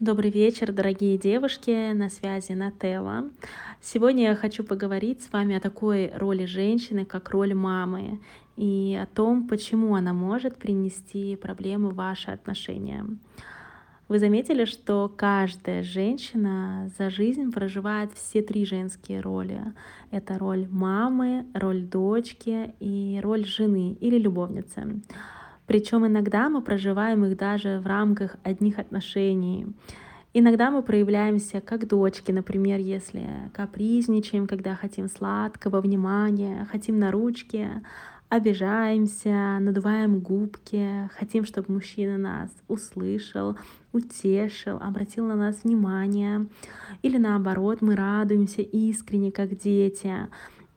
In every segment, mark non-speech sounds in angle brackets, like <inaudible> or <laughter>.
Добрый вечер, дорогие девушки, на связи Нателла. Сегодня я хочу поговорить с вами о такой роли женщины, как роль мамы, и о том, почему она может принести проблемы в ваши отношения. Вы заметили, что каждая женщина за жизнь проживает все три женские роли. Это роль мамы, роль дочки и роль жены или любовницы. Причем иногда мы проживаем их даже в рамках одних отношений. Иногда мы проявляемся как дочки, например, если капризничаем, когда хотим сладкого внимания, хотим на ручки, обижаемся, надуваем губки, хотим, чтобы мужчина нас услышал, утешил, обратил на нас внимание. Или наоборот, мы радуемся искренне, как дети.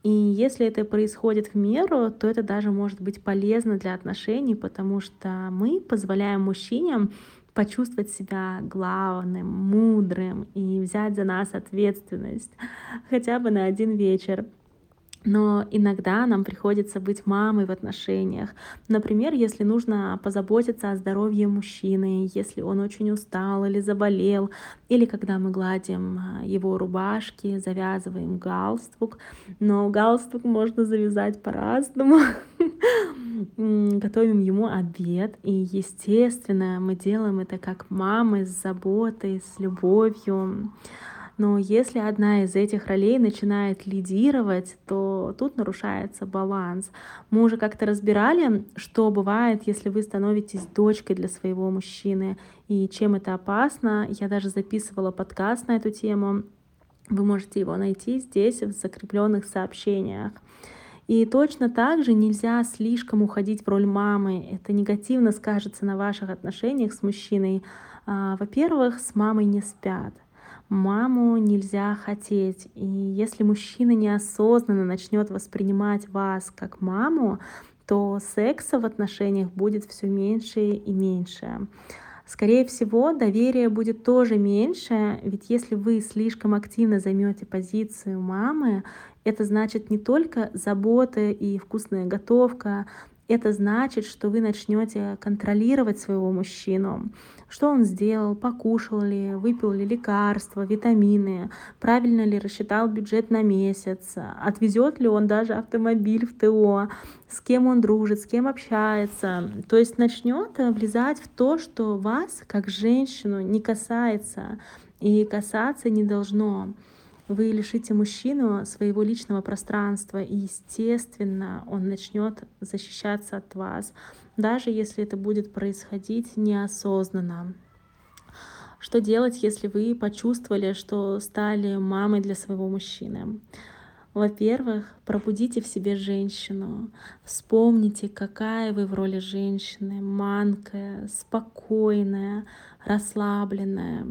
И если это происходит в меру, то это даже может быть полезно для отношений, потому что мы позволяем мужчинам почувствовать себя главным, мудрым и взять за нас ответственность хотя бы на один вечер. Но иногда нам приходится быть мамой в отношениях. Например, если нужно позаботиться о здоровье мужчины, если он очень устал или заболел, или когда мы гладим а, его рубашки, завязываем галстук. Но галстук можно завязать по-разному. <laughs> Готовим ему обед. И, естественно, мы делаем это как мамы с заботой, с любовью. Но если одна из этих ролей начинает лидировать, то тут нарушается баланс. Мы уже как-то разбирали, что бывает, если вы становитесь дочкой для своего мужчины и чем это опасно. Я даже записывала подкаст на эту тему. Вы можете его найти здесь в закрепленных сообщениях. И точно так же нельзя слишком уходить в роль мамы. Это негативно скажется на ваших отношениях с мужчиной. А, во-первых, с мамой не спят маму нельзя хотеть. И если мужчина неосознанно начнет воспринимать вас как маму, то секса в отношениях будет все меньше и меньше. Скорее всего, доверие будет тоже меньше, ведь если вы слишком активно займете позицию мамы, это значит не только забота и вкусная готовка, это значит, что вы начнете контролировать своего мужчину. Что он сделал, покушал ли, выпил ли лекарства, витамины, правильно ли рассчитал бюджет на месяц, отвезет ли он даже автомобиль в ТО, с кем он дружит, с кем общается. То есть начнет влезать в то, что вас, как женщину, не касается. И касаться не должно вы лишите мужчину своего личного пространства, и, естественно, он начнет защищаться от вас, даже если это будет происходить неосознанно. Что делать, если вы почувствовали, что стали мамой для своего мужчины? Во-первых, пробудите в себе женщину. Вспомните, какая вы в роли женщины. Манкая, спокойная, расслабленная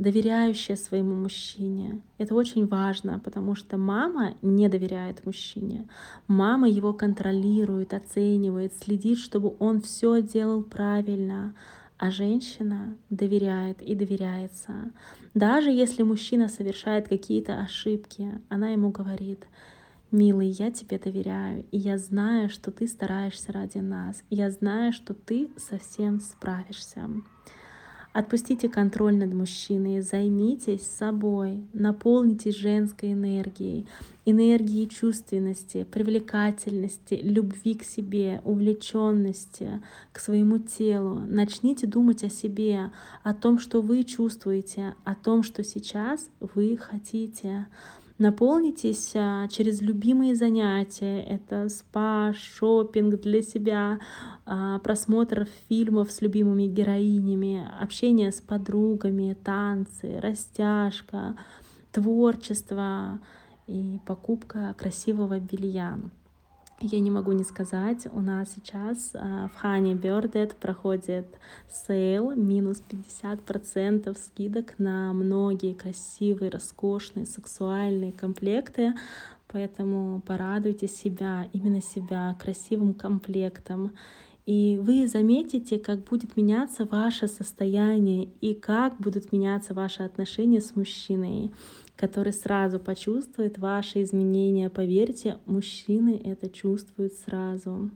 доверяющая своему мужчине. Это очень важно, потому что мама не доверяет мужчине. Мама его контролирует, оценивает, следит, чтобы он все делал правильно. А женщина доверяет и доверяется. Даже если мужчина совершает какие-то ошибки, она ему говорит, Милый, я тебе доверяю, и я знаю, что ты стараешься ради нас. Я знаю, что ты совсем справишься. Отпустите контроль над мужчиной, займитесь собой, наполнитесь женской энергией, энергией чувственности, привлекательности, любви к себе, увлеченности, к своему телу. Начните думать о себе, о том, что вы чувствуете, о том, что сейчас вы хотите. Наполнитесь а, через любимые занятия. Это спа, шопинг для себя, а, просмотр фильмов с любимыми героинями, общение с подругами, танцы, растяжка, творчество и покупка красивого белья. Я не могу не сказать, у нас сейчас а, в Хане Birded проходит sale, минус 50% скидок на многие красивые, роскошные, сексуальные комплекты, поэтому порадуйте себя, именно себя, красивым комплектом. И вы заметите, как будет меняться ваше состояние и как будут меняться ваши отношения с мужчиной который сразу почувствует ваши изменения. Поверьте, мужчины это чувствуют сразу.